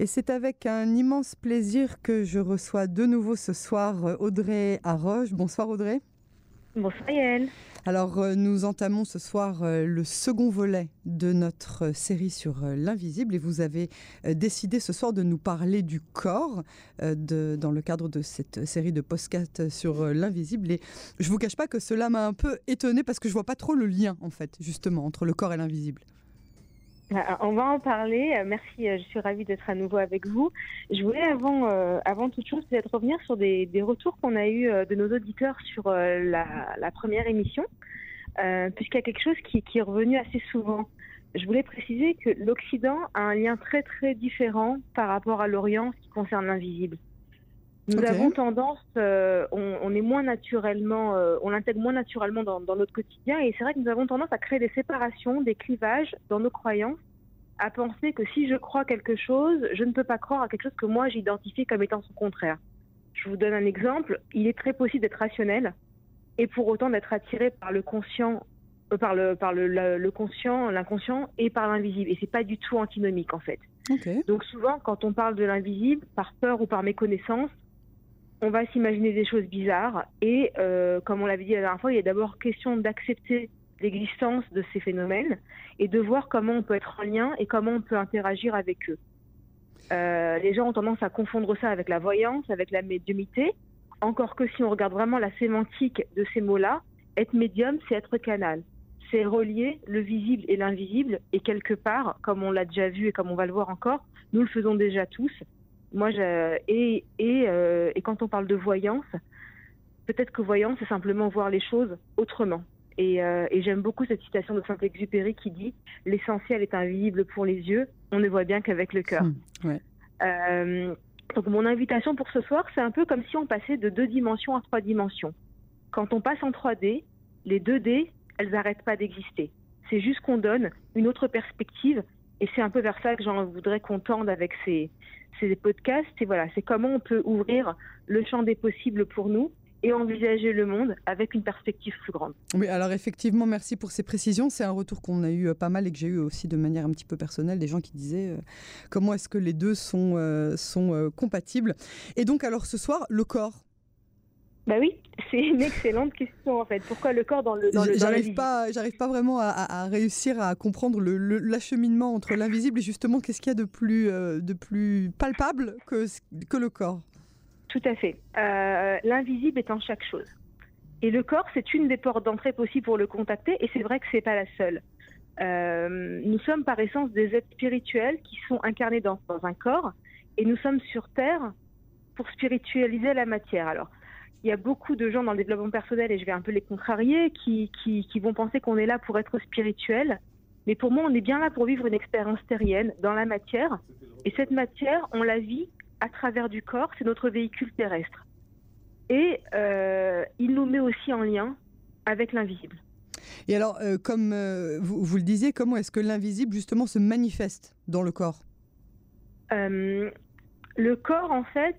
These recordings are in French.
Et c'est avec un immense plaisir que je reçois de nouveau ce soir euh, Audrey Arroche. Bonsoir Audrey. Bonsoir Yael. Alors euh, nous entamons ce soir euh, le second volet de notre série sur l'invisible et vous avez décidé ce soir de nous parler du corps dans le cadre de cette série de podcasts sur l'invisible et je vous cache pas que cela m'a un peu étonné parce que je vois pas trop le lien en fait justement entre le corps et l'invisible. Bah, on va en parler. Euh, merci, euh, je suis ravie d'être à nouveau avec vous. Je voulais avant, euh, avant toute chose peut-être revenir sur des, retours qu'on a eus de nos auditeurs sur la, première émission, puisqu'il y a quelque chose qui, est revenu assez souvent. Je voulais préciser que l'Occident a un lien très très différent par rapport à l'Orient ce qui concerne l'invisible. Nous avons tendance, on, est moins naturellement, on l'intègre moins naturellement dans, dans, notre quotidien et c'est vrai que nous avons tendance à créer des séparations, des clivages dans nos croyances à penser que si je crois quelque chose, je ne peux pas croire à quelque chose que moi j'identifie comme étant son contraire. Je vous donne un exemple. Il est très possible d'être rationnel et pour autant d'être attiré par le conscient, euh, par le par le, conscient, l'inconscient et par l'invisible. Et c'est pas du tout antinomique en fait. Donc souvent, quand on parle de l'invisible, par peur ou par méconnaissance, on va s'imaginer des choses bizarres. Et euh, comme on l'avait dit la dernière fois, il a d'abord question d'accepter l'existence de ces phénomènes et de voir comment on peut être en lien et comment on peut interagir avec eux. Euh, les gens ont tendance à confondre ça avec la voyance, avec la médiumité, encore que si on regarde vraiment la sémantique de ces mots-là, être médium, c'est être canal. C'est relier le visible et l'invisible, et quelque part, comme on l'a déjà vu et comme on va le voir encore, nous le faisons déjà tous. Moi, et, et, euh, et quand on parle de voyance, peut-être que voyance, c'est simplement voir les choses autrement. Euh, et, j'aime beaucoup cette citation de Saint-Exupéry qui dit L'essentiel est invisible pour les yeux, on ne voit bien qu'avec le cœur. Hmm, euh, donc mon invitation pour ce soir, c'est un peu comme si on passait de deux dimensions à trois dimensions. Quand on passe en 3D, les 2D, elles n'arrêtent pas d'exister. C'est juste qu'on donne une autre perspective et c'est un peu vers ça que j'en voudrais qu'on tende avec ces, ces podcasts. Et voilà, c'est comment on peut ouvrir le champ des possibles pour nous et envisager le monde avec une perspective plus grande. Oui, alors effectivement, merci pour ces précisions. C'est un retour qu'on a eu euh, pas mal et que j'ai eu aussi de manière un petit peu personnelle, des gens qui disaient euh, comment est-ce que les deux sont, euh, sont compatibles. Et donc, alors ce soir, le corps bah oui, c'est une excellente question en fait. Pourquoi le corps dans le dans J'arrive pas, j'arrive pas vraiment à, réussir à comprendre l'acheminement entre l'invisible et justement qu'est-ce qu'il y a de plus de plus palpable que que le corps? Tout à fait. Euh, l'invisible est en chaque chose. Et le corps, c'est une des portes d'entrée possibles pour le contacter, et c'est vrai que c'est pas la seule. Euh, nous sommes par essence des êtres spirituels qui sont incarnés dans, un corps, et nous sommes sur Terre pour spiritualiser la matière. Alors, il y a beaucoup de gens dans le développement personnel, et je vais un peu les contrarier, qui, qui, qui vont penser qu'on est là pour être spirituel. Mais pour moi, on est bien là pour vivre une expérience terrienne dans la matière. Et cette matière, on la vit à travers du corps, c'est notre véhicule terrestre. Et euh, il nous met aussi en lien avec l'invisible. Et alors, euh, comme euh, vous, vous, le disiez, comment est-ce que l'invisible, justement, se manifeste dans le corps? Le corps, en fait,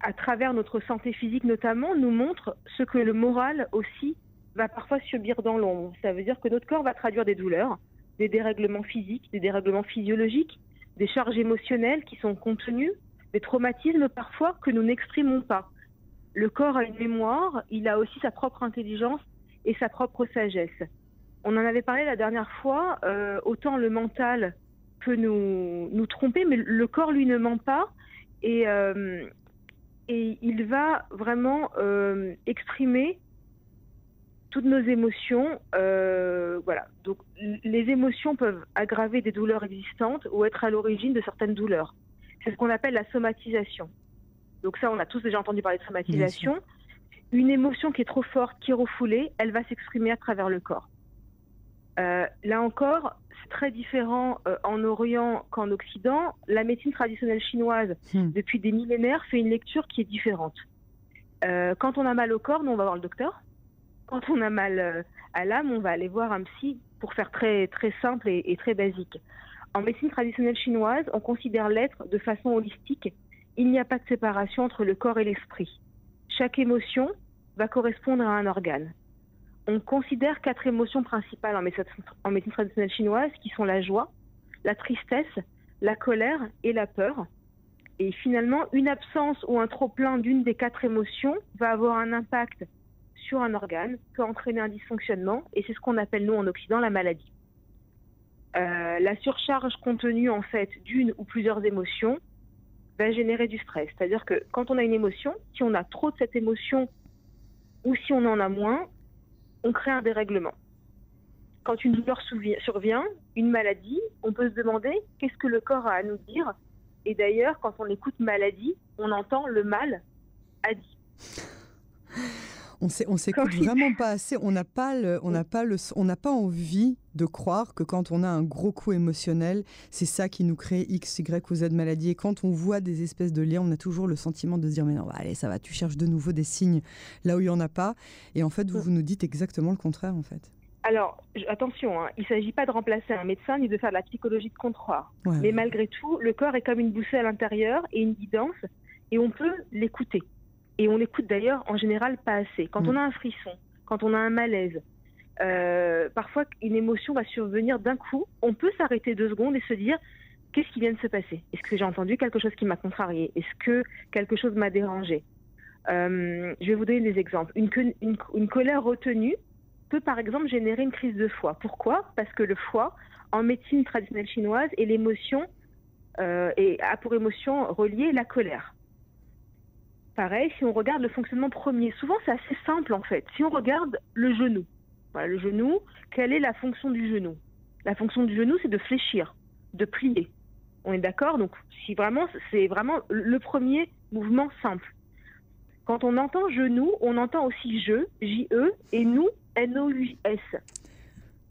à travers notre santé physique notamment, nous montre ce que le moral aussi va parfois subir dans l'ombre. Ça veut dire que notre corps va traduire des douleurs, des dérèglements physiques, des dérèglements physiologiques, des charges émotionnelles qui sont contenues, des traumatismes parfois que nous n'exprimons pas. Le corps a une mémoire, il a aussi sa propre intelligence et sa propre sagesse. On en avait parlé la dernière fois, euh, autant le mental peut nous, nous tromper, mais le corps, lui, ne ment pas. Et, euh, et il va vraiment euh, exprimer toutes nos émotions, euh, voilà. Donc, les émotions peuvent aggraver des douleurs existantes ou être à l'origine de certaines douleurs. C'est ce qu'on appelle la somatisation. Donc ça, on a tous déjà entendu parler de somatisation. Une émotion qui est trop forte, qui est refoulée, elle va s'exprimer à travers le corps. Euh, là encore, c'est très différent euh, en Orient qu'en Occident. La médecine traditionnelle chinoise, hmm. depuis des millénaires, fait une lecture qui est différente. quand on a mal au corps, nous, on va voir le docteur quand on a mal euh, à l'âme, on va aller voir un psy pour faire très, très simple et, très basique. En médecine traditionnelle chinoise, on considère l'être de façon holistique. Il n'y a pas de séparation entre le corps et l'esprit. Chaque émotion va correspondre à un organe. On considère quatre émotions principales en médecine, traditionnelle chinoise qui sont la joie, la tristesse, la colère et la peur. Et finalement, une absence ou un trop-plein d'une des quatre émotions va avoir un impact sur un organe, peut entraîner un dysfonctionnement, et c'est ce qu'on appelle, nous, en Occident, la maladie. Euh, la surcharge contenue, en fait, d'une ou plusieurs émotions va générer du stress. C'est-à-dire que quand on a une émotion, si on a trop de cette émotion ou si on en a moins, on crée un dérèglement. Quand une douleur survient, une maladie, on peut se demander qu'est-ce que le corps a à nous dire. Et d'ailleurs, quand on écoute maladie, on entend le mal a dit. On s'écoute vraiment pas assez. On n'a pas on n'a pas le, on n'a pas envie de croire que quand on a un gros coup émotionnel, c'est ça qui nous crée X, Y ou Z maladie. Et quand on voit des espèces de liens, on a toujours le sentiment de se dire mais non, bah, allez, ça va, tu cherches de nouveau des signes là où il y en a pas. Et en fait, vous, vous nous dites exactement le contraire en fait. Alors, attention, hein, il ne s'agit pas de remplacer un médecin ni de faire de la psychologie de comptoir. Mais malgré tout, le corps est comme une boussole à l'intérieur et une guidance, et on peut l'écouter. Et on l'écoute d'ailleurs en général pas assez. Quand mm. on a un frisson, quand on a un malaise, euh, parfois une émotion va survenir d'un coup, on peut s'arrêter deux secondes et se dire qu'est-ce qui vient de se passer? Est-ce que j'ai entendu quelque chose qui m'a contrarié? Est-ce que quelque chose m'a dérangé? Euh, Je vais vous donner des exemples. Une, une, colère retenue peut par exemple générer une crise de foie. Pourquoi? Parce que le foie, en médecine traditionnelle chinoise, est l'émotion euh, et a pour émotion reliée la colère pareil, si on regarde le fonctionnement premier, souvent c'est assez simple en fait. Si on regarde le genou, voilà, le genou, quelle est la fonction du genou? La fonction du genou, c'est de fléchir, de plier. On est d'accord? Donc, si vraiment, c'est vraiment le premier mouvement simple. Quand on entend genou, on entend aussi je, J-E, et nous, N-O-U-S.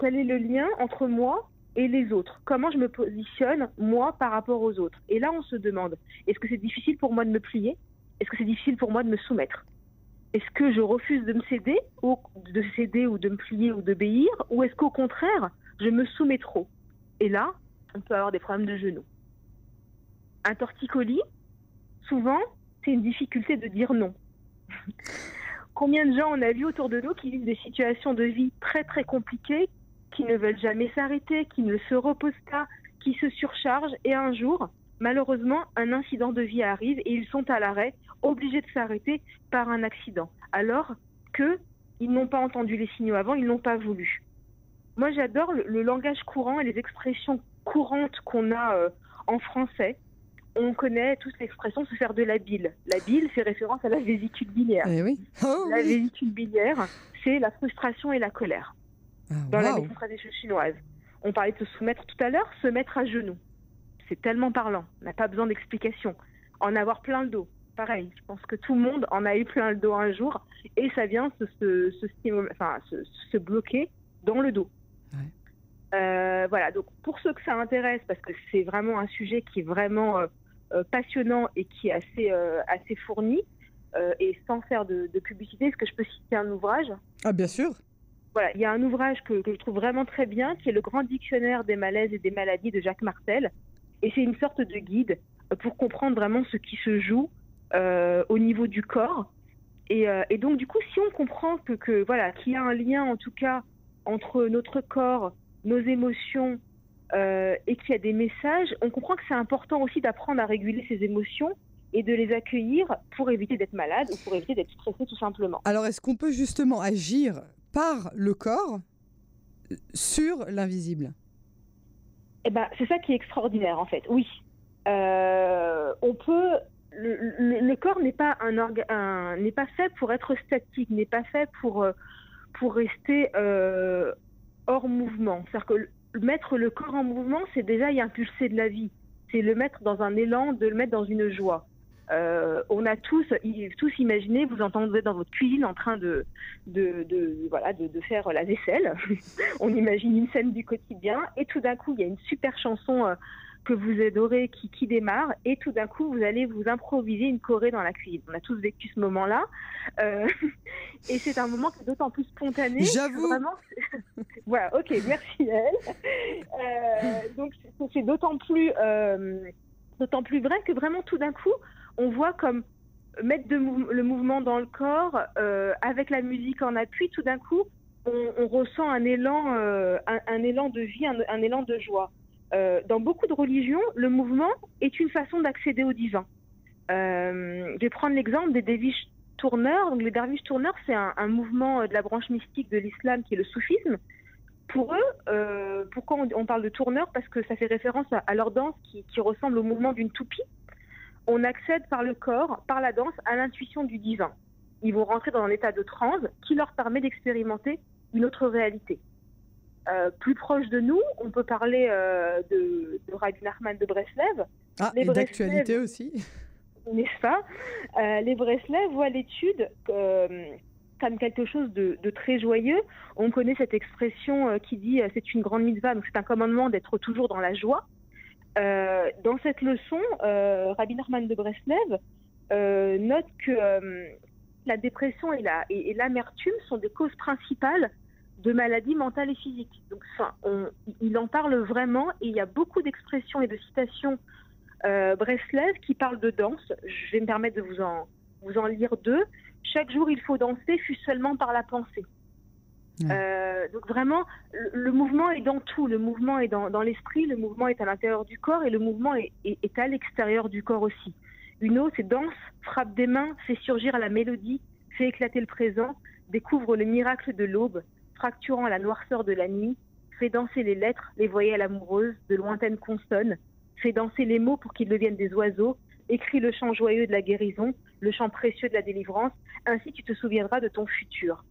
Quel est le lien entre moi et les autres? Comment je me positionne, moi, par rapport aux autres? Et là, on se demande, est-ce que c'est difficile pour moi de me plier? Est-ce que c'est difficile pour moi de me soumettre? Est-ce que je refuse de me céder, ou de céder ou de me plier ou d'obéir Ou est-ce qu'au contraire, je me soumets trop? Et là, on peut avoir des problèmes de genoux. Un torticolis, souvent, c'est une difficulté de dire non. Combien de gens on a vu autour de nous qui vivent des situations de vie très très compliquées, qui ne veulent jamais s'arrêter, qui ne se reposent pas, qui se surchargent et un jour, malheureusement, un incident de vie arrive et ils sont à l'arrêt, obligés de s'arrêter par un accident, alors qu'ils n'ont pas entendu les signaux avant, ils n'ont pas voulu. Moi, j'adore le, langage courant et les expressions courantes qu'on a euh, en français. On connaît tous l'expression se faire de la bile. La bile fait référence à la vésicule biliaire. Eh oh la vésicule biliaire, c'est la frustration et la colère. Ah, dans la médecine traditionnelle chinoise. On parlait de se soumettre tout à l'heure, se mettre à genoux c'est tellement parlant. On n'a pas besoin d'explications. En avoir plein le dos, pareil. Je pense que tout le monde en a eu plein le dos un jour et ça vient se, se, enfin, se, bloquer dans le dos. Euh, voilà, donc pour ceux que ça intéresse, parce que c'est vraiment un sujet qui est vraiment euh, euh, passionnant et qui est assez, assez fourni, et sans faire de, publicité, est-ce que je peux citer un ouvrage? Ah, bien sûr voilà, il y a un ouvrage que, que, je trouve vraiment très bien, qui est le Grand Dictionnaire des malaises et des maladies de Jacques Martel, et c'est une sorte de guide pour comprendre vraiment ce qui se joue euh, au niveau du corps. Euh, et, donc, du coup, si on comprend que, voilà, qu'il y a un lien, en tout cas, entre notre corps, nos émotions, euh, et qu'il y a des messages, on comprend que c'est important aussi d'apprendre à réguler ses émotions et de les accueillir pour éviter d'être malade ou pour éviter d'être stressé tout simplement. Alors, est-ce qu'on peut justement agir par le corps sur l'invisible? Eh ben, c'est ça qui est extraordinaire en fait. Oui, euh, on peut. Le, corps n'est pas un, n'est pas fait pour être statique, n'est pas fait pour euh, pour rester euh, hors mouvement. C'est-à-dire que mettre le corps en mouvement, c'est déjà y impulser de la vie. C'est le mettre dans un élan, de le mettre dans une joie. Euh, on a tous, tous imaginé, vous entendez dans votre cuisine en train de, de, voilà, de, faire la vaisselle. on imagine une scène du quotidien et tout d'un coup, il y a une super chanson euh, que vous adorez qui, qui démarre et tout d'un coup, vous allez vous improviser une choré dans la cuisine. On a tous vécu ce moment-là euh, et c'est un moment qui est d'autant plus spontané. J'avoue. voilà, ok, merci elle. donc c'est d'autant plus, d'autant plus vrai que vraiment tout d'un coup, on voit comme mettre le mouvement dans le corps euh, avec la musique en appui, tout d'un coup, on, ressent un élan, euh, un, élan de vie, un, élan de joie. dans beaucoup de religions, le mouvement est une façon d'accéder au divin. je vais prendre l'exemple des derviches tourneurs. Donc, les derviches tourneurs, c'est un, mouvement de la branche mystique de l'islam qui est le soufisme. Pour eux, pourquoi on, parle de tourneurs Parce que ça fait référence à, leur danse qui, qui ressemble au mouvement d'une toupie on accède par le corps, par la danse, à l'intuition du divin. Ils vont rentrer dans un état de transe qui leur permet d'expérimenter une autre réalité. Euh, plus proche de nous, on peut parler euh, de, de Rabbi Nachman de Breslev. Ah, et d'actualité aussi. N'est-ce pas? Euh, Les Breslev voient l'étude comme quelque chose de, de, très joyeux. On connaît cette expression qui dit c'est une grande mitzvah, donc c'est un commandement d'être toujours dans la joie. Euh, dans cette leçon, euh, Rabbi Norman de Breslev euh, note que la dépression et, la, et, l'amertume sont des causes principales de maladies mentales et physiques. Donc, il en parle vraiment et il y a beaucoup d'expressions et de citations Breslev qui parlent de danse. Je vais me permettre de vous en, vous en lire deux. Chaque jour, il faut danser, fût seulement par la pensée. Euh, donc vraiment, le, mouvement est dans tout. Le mouvement est dans, l'esprit, le mouvement est à l'intérieur du corps et le mouvement est, à l'extérieur du corps aussi. Une eau, c'est danse, frappe des mains, fait surgir la mélodie, fait éclater le présent, découvre le miracle de l'aube, fracturant la noirceur de la nuit, fait danser les lettres, les voyelles amoureuses, de lointaines consonnes, fait danser les mots pour qu'ils deviennent des oiseaux, écrit le chant joyeux de la guérison, le chant précieux de la délivrance, ainsi tu te souviendras de ton futur.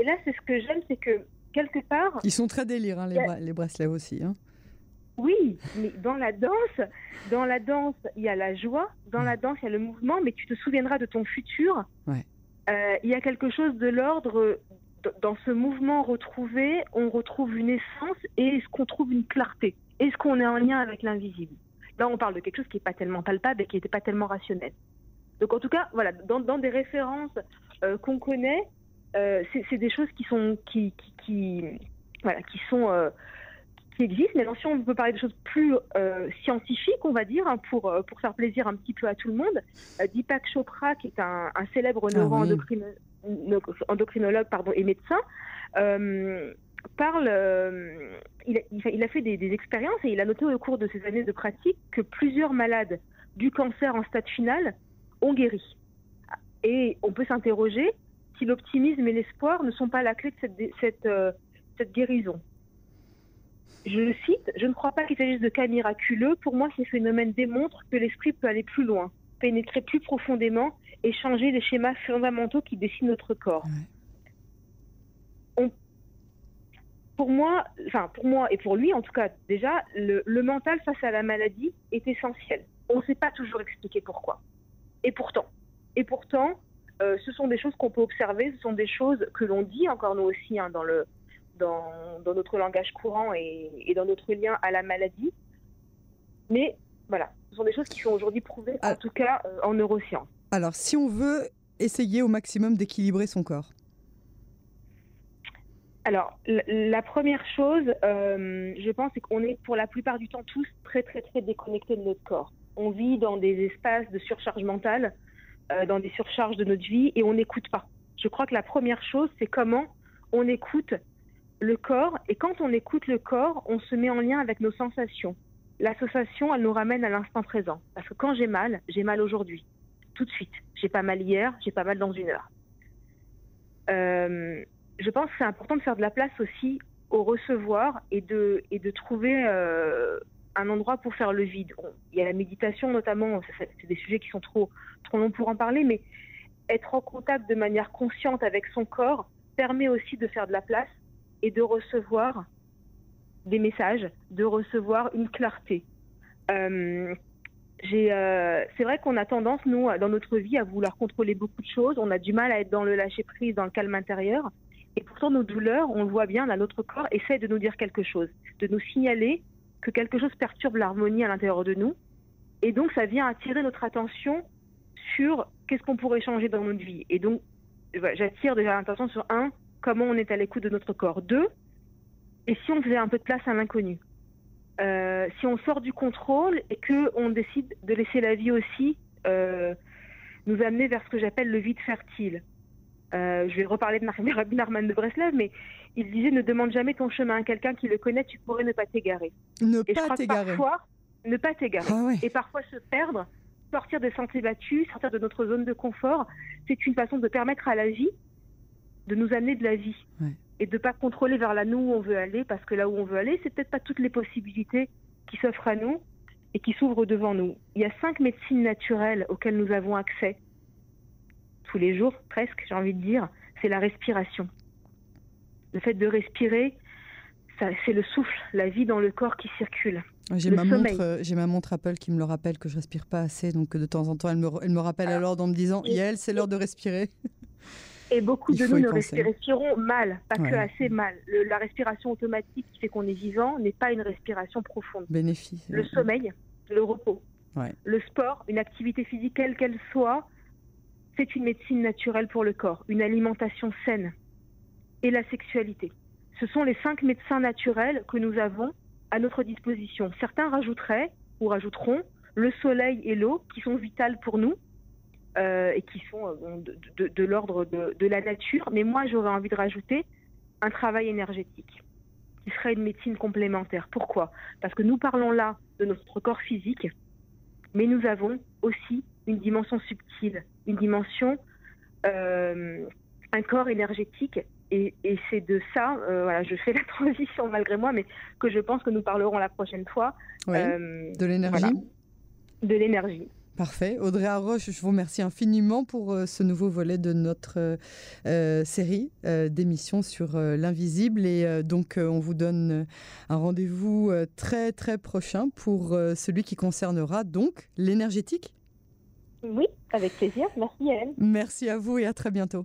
Et là, c'est ce que j'aime, c'est que quelque part. Ils sont très délires, hein, les, bracelets aussi. Hein. Oui, mais dans la danse, dans la danse, il y a la joie, dans la danse, il y a le mouvement, mais tu te souviendras de ton futur. Euh, il y a quelque chose de l'ordre, dans ce mouvement retrouvé, on retrouve une essence et est-ce qu'on trouve une clarté? Est-ce qu'on est en lien avec l'invisible? Là, on parle de quelque chose qui n'est pas tellement palpable et qui n'était pas tellement rationnel. Donc, en tout cas, voilà, dans, des références euh, qu'on connaît, euh, c'est des choses qui sont qui, qui, voilà qui sont euh, qui existent. Mais si on peut parler de choses plus euh, scientifiques, on va dire, hein, pour pour faire plaisir un petit peu à tout le monde, Deepak Chopra, qui est un, célèbre ah neuroendocrinologue pardon et médecin. parle, il a, il, a, fait des, des, expériences et il a noté au cours de ses années de pratique que plusieurs malades du cancer en stade final ont guéri. Et on peut s'interroger l'optimisme et l'espoir ne sont pas la clé de cette, cette, euh, cette guérison. Je le cite, je ne crois pas qu'il s'agisse de cas miraculeux. Pour moi, ces phénomènes démontrent que l'esprit peut aller plus loin, pénétrer plus profondément et changer les schémas fondamentaux qui dessinent notre corps. pour moi, enfin pour moi et pour lui en tout cas, déjà, le, le mental face à la maladie est essentiel. On ne sait pas toujours expliquer pourquoi. Et pourtant, et pourtant, euh, ce sont des choses qu'on peut observer, ce sont des choses que l'on dit encore nous aussi hein, dans, le, dans, dans, notre langage courant et, et, dans notre lien à la maladie. Mais voilà, ce sont des choses qui sont aujourd'hui prouvées, en tout cas euh, en neurosciences. Alors, si on veut essayer au maximum d'équilibrer son corps alors, la première chose, euh, je pense, c'est qu'on est pour la plupart du temps tous très, très, très déconnectés de notre corps. On vit dans des espaces de surcharge mentale euh, dans des surcharges de notre vie et on n'écoute pas. Je crois que la première chose, c'est comment on écoute le corps. Et quand on écoute le corps, on se met en lien avec nos sensations. L'association, elle nous ramène à l'instant présent. Parce que quand j'ai mal, j'ai mal aujourd'hui, tout de suite. J'ai pas mal hier, j'ai pas mal dans une heure. Euh, je pense que c'est important de faire de la place aussi au recevoir et de, trouver euh, un endroit pour faire le vide. Il y a la méditation notamment, c'est des sujets qui sont trop, trop longs pour en parler, mais être en contact de manière consciente avec son corps permet aussi de faire de la place et de recevoir des messages, de recevoir une clarté. Euh, euh, c'est vrai qu'on a tendance, nous, dans notre vie, à vouloir contrôler beaucoup de choses. On a du mal à être dans le lâcher-prise, dans le calme intérieur. Et pourtant, nos douleurs, on le voit bien, là, notre corps essaie de nous dire quelque chose, de nous signaler que quelque chose perturbe l'harmonie à l'intérieur de nous. Et donc, ça vient attirer notre attention sur qu'est-ce qu'on pourrait changer dans notre vie. Et donc, j'attire déjà l'attention sur un, comment on est à l'écoute de notre corps. Deux, et si on faisait un peu de place à l'inconnu euh, Si on sort du contrôle et que on décide de laisser la vie aussi euh, nous amener vers ce que j'appelle le vide fertile. Euh, je vais reparler de Narman de Breslev, mais il disait ne demande jamais ton chemin à quelqu'un qui le connaît, tu pourrais ne pas t'égarer. Ne Et je pas crois que t'égarer. parfois, ne pas t'égarer. Ah ouais. Et parfois se perdre, sortir des sentiers battus, sortir de notre zone de confort, c'est une façon de permettre à la vie de nous amener de la vie. Ouais. Et de pas contrôler vers là nous où on veut aller, parce que là où on veut aller, c'est peut-être pas toutes les possibilités qui s'offrent à nous et qui s'ouvrent devant nous. Il y a cinq médecines naturelles auxquelles nous avons accès tous les jours, presque, j'ai envie de dire. C'est la respiration. Le fait de respirer, c'est le souffle, la vie dans le corps qui circule. J'ai ma, montre, euh, j'ai ma montre Apple qui me le rappelle que je respire pas assez, donc euh, de temps en temps, elle me, elle me rappelle l'ordre en me disant Yael, c'est l'heure de respirer. Et beaucoup de nous ne respirons mal, pas que assez mal. Le- la respiration automatique qui fait qu'on est vivant n'est pas une respiration profonde. Bénéfice. Le sommeil, le repos, Ouais. le sport, une activité physique quelle qu'elle soit, c'est une médecine naturelle pour le corps, une alimentation saine et la sexualité. Ce sont les cinq médecins naturels que nous avons à notre disposition. Certains rajouteraient ou rajouteront le soleil et l'eau qui sont vitales pour nous euh, et qui sont euh, de, l'ordre de, de la nature. Mais moi, j'aurais envie de rajouter un travail énergétique qui serait une médecine complémentaire. Pourquoi? Parce que nous parlons là de notre corps physique, mais nous avons aussi une dimension subtile, une dimension, euh, un corps énergétique. Et, et c'est de ça, euh, voilà, je fais la transition malgré moi, mais que je pense que nous parlerons la prochaine fois, Oui, euh, de l'énergie. voilà. de l'énergie. Parfait. Audrey Arroche, je vous remercie infiniment pour euh, ce nouveau volet de notre euh, série euh, d'émissions sur l'invisible. Et donc, on vous donne un rendez-vous très, très prochain pour celui qui concernera donc l'énergétique. Oui, avec plaisir. Merci Hélène. Merci à vous et à très bientôt.